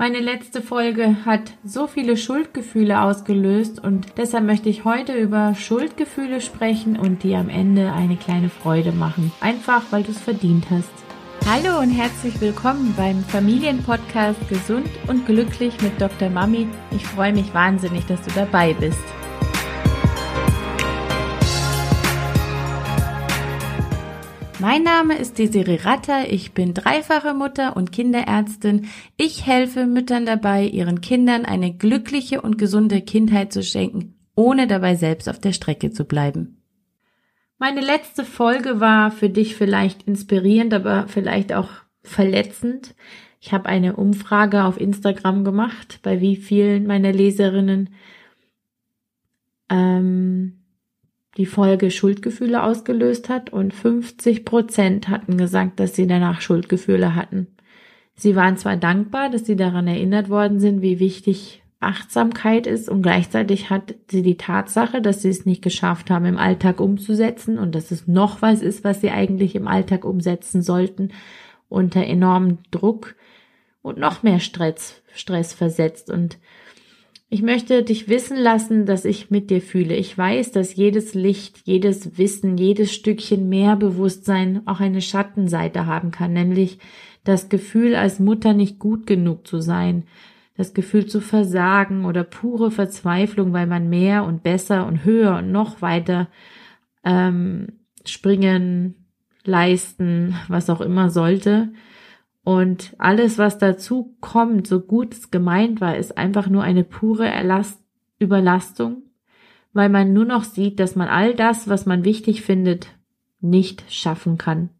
Meine letzte Folge hat so viele Schuldgefühle ausgelöst und deshalb möchte ich heute über Schuldgefühle sprechen und dir am Ende eine kleine Freude machen. Einfach, weil du es verdient hast. Hallo und herzlich willkommen beim Familienpodcast Gesund und Glücklich mit Dr. Mami. Ich freue mich wahnsinnig, dass du dabei bist. Mein Name ist Desiree Ratter, ich bin dreifache Mutter und Kinderärztin. Ich helfe Müttern dabei, ihren Kindern eine glückliche und gesunde Kindheit zu schenken, ohne dabei selbst auf der Strecke zu bleiben. Meine letzte Folge war für dich vielleicht inspirierend, aber vielleicht auch verletzend. Ich habe eine Umfrage auf Instagram gemacht, bei wie vielen meiner Leserinnen ähm, die Folge Schuldgefühle ausgelöst hat und 50 Prozent hatten gesagt, dass sie danach Schuldgefühle hatten. Sie waren zwar dankbar, dass sie daran erinnert worden sind, wie wichtig Achtsamkeit ist und gleichzeitig hat sie die Tatsache, dass sie es nicht geschafft haben, im Alltag umzusetzen und dass es noch was ist, was sie eigentlich im Alltag umsetzen sollten, unter enormem Druck und noch mehr Stress, Stress versetzt und ich möchte dich wissen lassen, dass ich mit dir fühle. Ich weiß, dass jedes Licht, jedes Wissen, jedes Stückchen mehr Bewusstsein auch eine Schattenseite haben kann, nämlich das Gefühl, als Mutter nicht gut genug zu sein, das Gefühl zu versagen oder pure Verzweiflung, weil man mehr und besser und höher und noch weiter ähm, springen, leisten, was auch immer sollte. Und alles, was dazu kommt, so gut es gemeint war, ist einfach nur eine pure Erlast Überlastung, weil man nur noch sieht, dass man all das, was man wichtig findet, nicht schaffen kann.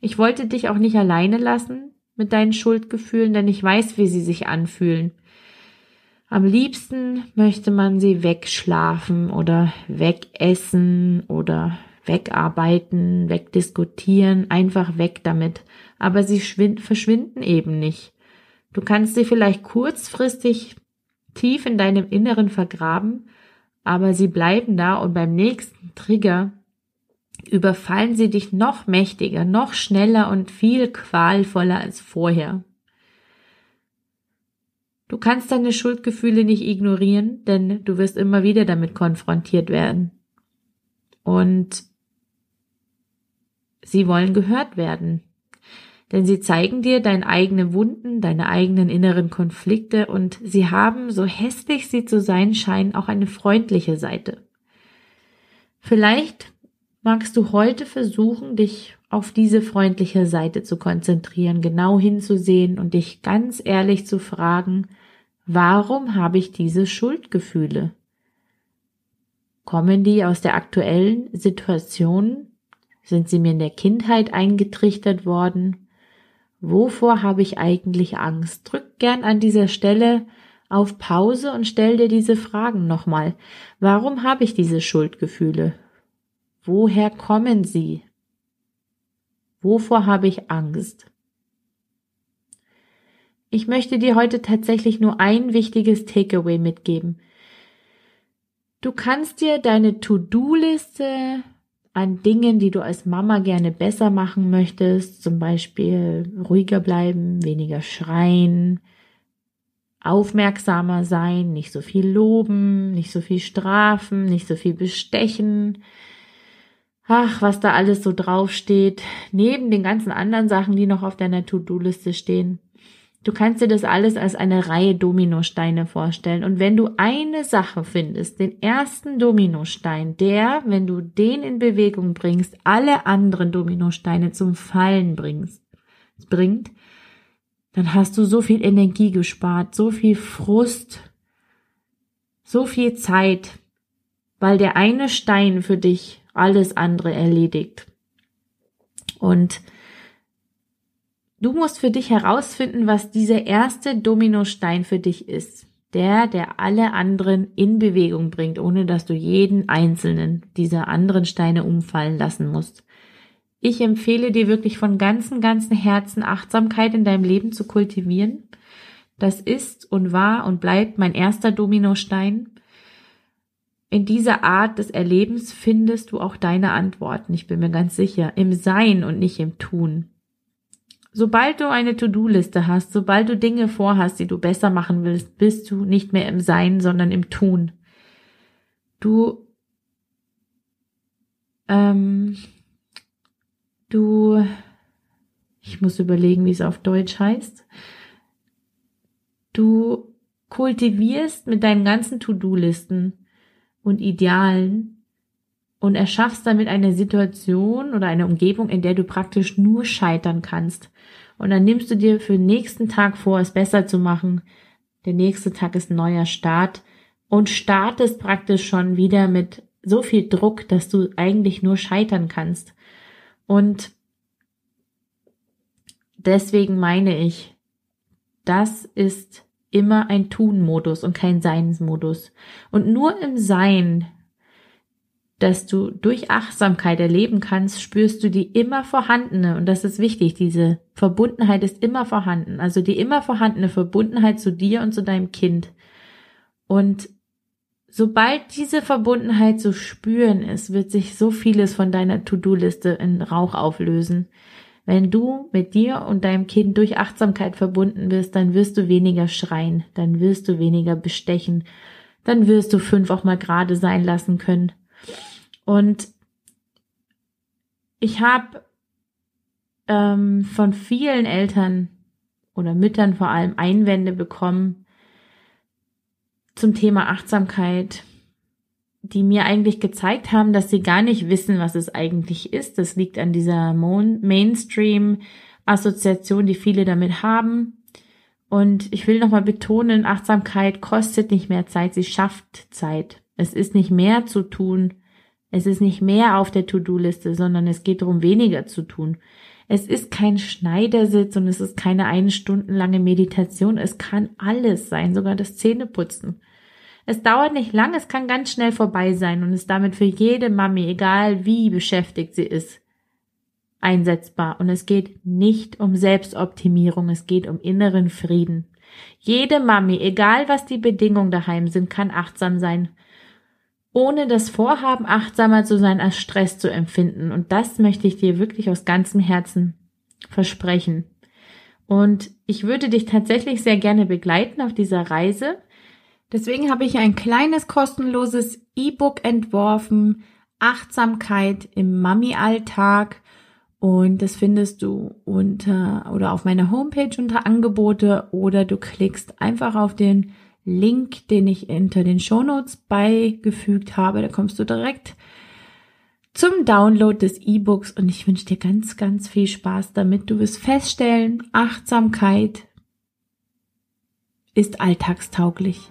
Ich wollte dich auch nicht alleine lassen mit deinen Schuldgefühlen, denn ich weiß, wie sie sich anfühlen. Am liebsten möchte man sie wegschlafen oder wegessen oder wegarbeiten, wegdiskutieren, einfach weg damit. Aber sie verschwinden eben nicht. Du kannst sie vielleicht kurzfristig tief in deinem Inneren vergraben, aber sie bleiben da und beim nächsten Trigger überfallen sie dich noch mächtiger, noch schneller und viel qualvoller als vorher. Du kannst deine Schuldgefühle nicht ignorieren, denn du wirst immer wieder damit konfrontiert werden. Und Sie wollen gehört werden. Denn sie zeigen dir deine eigenen Wunden, deine eigenen inneren Konflikte und sie haben, so hässlich sie zu sein scheinen, auch eine freundliche Seite. Vielleicht magst du heute versuchen, dich auf diese freundliche Seite zu konzentrieren, genau hinzusehen und dich ganz ehrlich zu fragen, warum habe ich diese Schuldgefühle? Kommen die aus der aktuellen Situation, sind sie mir in der Kindheit eingetrichtert worden? Wovor habe ich eigentlich Angst? Drück gern an dieser Stelle auf Pause und stell dir diese Fragen nochmal. Warum habe ich diese Schuldgefühle? Woher kommen sie? Wovor habe ich Angst? Ich möchte dir heute tatsächlich nur ein wichtiges Takeaway mitgeben. Du kannst dir deine To-Do-Liste an Dingen, die du als Mama gerne besser machen möchtest, zum Beispiel ruhiger bleiben, weniger schreien, aufmerksamer sein, nicht so viel loben, nicht so viel strafen, nicht so viel bestechen. Ach, was da alles so draufsteht, neben den ganzen anderen Sachen, die noch auf deiner To-Do-Liste stehen. Du kannst dir das alles als eine Reihe Dominosteine vorstellen. Und wenn du eine Sache findest, den ersten Dominostein, der, wenn du den in Bewegung bringst, alle anderen Dominosteine zum Fallen bringst, bringt, dann hast du so viel Energie gespart, so viel Frust, so viel Zeit, weil der eine Stein für dich alles andere erledigt. Und Du musst für dich herausfinden, was dieser erste Dominostein für dich ist. Der, der alle anderen in Bewegung bringt, ohne dass du jeden einzelnen dieser anderen Steine umfallen lassen musst. Ich empfehle dir wirklich von ganzem, ganzem Herzen Achtsamkeit in deinem Leben zu kultivieren. Das ist und war und bleibt mein erster Dominostein. In dieser Art des Erlebens findest du auch deine Antworten, ich bin mir ganz sicher, im Sein und nicht im Tun. Sobald du eine To-Do-Liste hast, sobald du Dinge vorhast, die du besser machen willst, bist du nicht mehr im Sein, sondern im Tun. Du, ähm, du, ich muss überlegen, wie es auf Deutsch heißt. Du kultivierst mit deinen ganzen To-Do-Listen und Idealen und erschaffst damit eine Situation oder eine Umgebung, in der du praktisch nur scheitern kannst. Und dann nimmst du dir für den nächsten Tag vor, es besser zu machen. Der nächste Tag ist ein neuer Start und startest praktisch schon wieder mit so viel Druck, dass du eigentlich nur scheitern kannst. Und deswegen meine ich, das ist immer ein Tun-Modus und kein Seinsmodus. Und nur im Sein, dass du durch Achtsamkeit erleben kannst, spürst du die immer vorhandene, und das ist wichtig, diese Verbundenheit ist immer vorhanden, also die immer vorhandene Verbundenheit zu dir und zu deinem Kind. Und sobald diese Verbundenheit zu spüren ist, wird sich so vieles von deiner To-Do-Liste in Rauch auflösen. Wenn du mit dir und deinem Kind durch Achtsamkeit verbunden bist, dann wirst du weniger schreien, dann wirst du weniger bestechen, dann wirst du fünf auch mal gerade sein lassen können. Und ich habe ähm, von vielen Eltern oder Müttern vor allem Einwände bekommen zum Thema Achtsamkeit, die mir eigentlich gezeigt haben, dass sie gar nicht wissen, was es eigentlich ist. Das liegt an dieser Mainstream-Assoziation, die viele damit haben. Und ich will nochmal betonen, Achtsamkeit kostet nicht mehr Zeit, sie schafft Zeit. Es ist nicht mehr zu tun, es ist nicht mehr auf der To-Do-Liste, sondern es geht darum, weniger zu tun. Es ist kein Schneidersitz und es ist keine eine Stunden lange Meditation. Es kann alles sein, sogar das Zähneputzen. Es dauert nicht lang, es kann ganz schnell vorbei sein und ist damit für jede Mami, egal wie beschäftigt sie ist, einsetzbar. Und es geht nicht um Selbstoptimierung, es geht um inneren Frieden. Jede Mami, egal was die Bedingungen daheim sind, kann achtsam sein, ohne das Vorhaben, achtsamer zu sein, als Stress zu empfinden. Und das möchte ich dir wirklich aus ganzem Herzen versprechen. Und ich würde dich tatsächlich sehr gerne begleiten auf dieser Reise. Deswegen habe ich ein kleines kostenloses E-Book entworfen, Achtsamkeit im Mami-Alltag. Und das findest du unter oder auf meiner Homepage unter Angebote oder du klickst einfach auf den Link, den ich unter den Shownotes beigefügt habe. Da kommst du direkt zum Download des E-Books und ich wünsche dir ganz, ganz viel Spaß damit. Du wirst feststellen, Achtsamkeit ist alltagstauglich.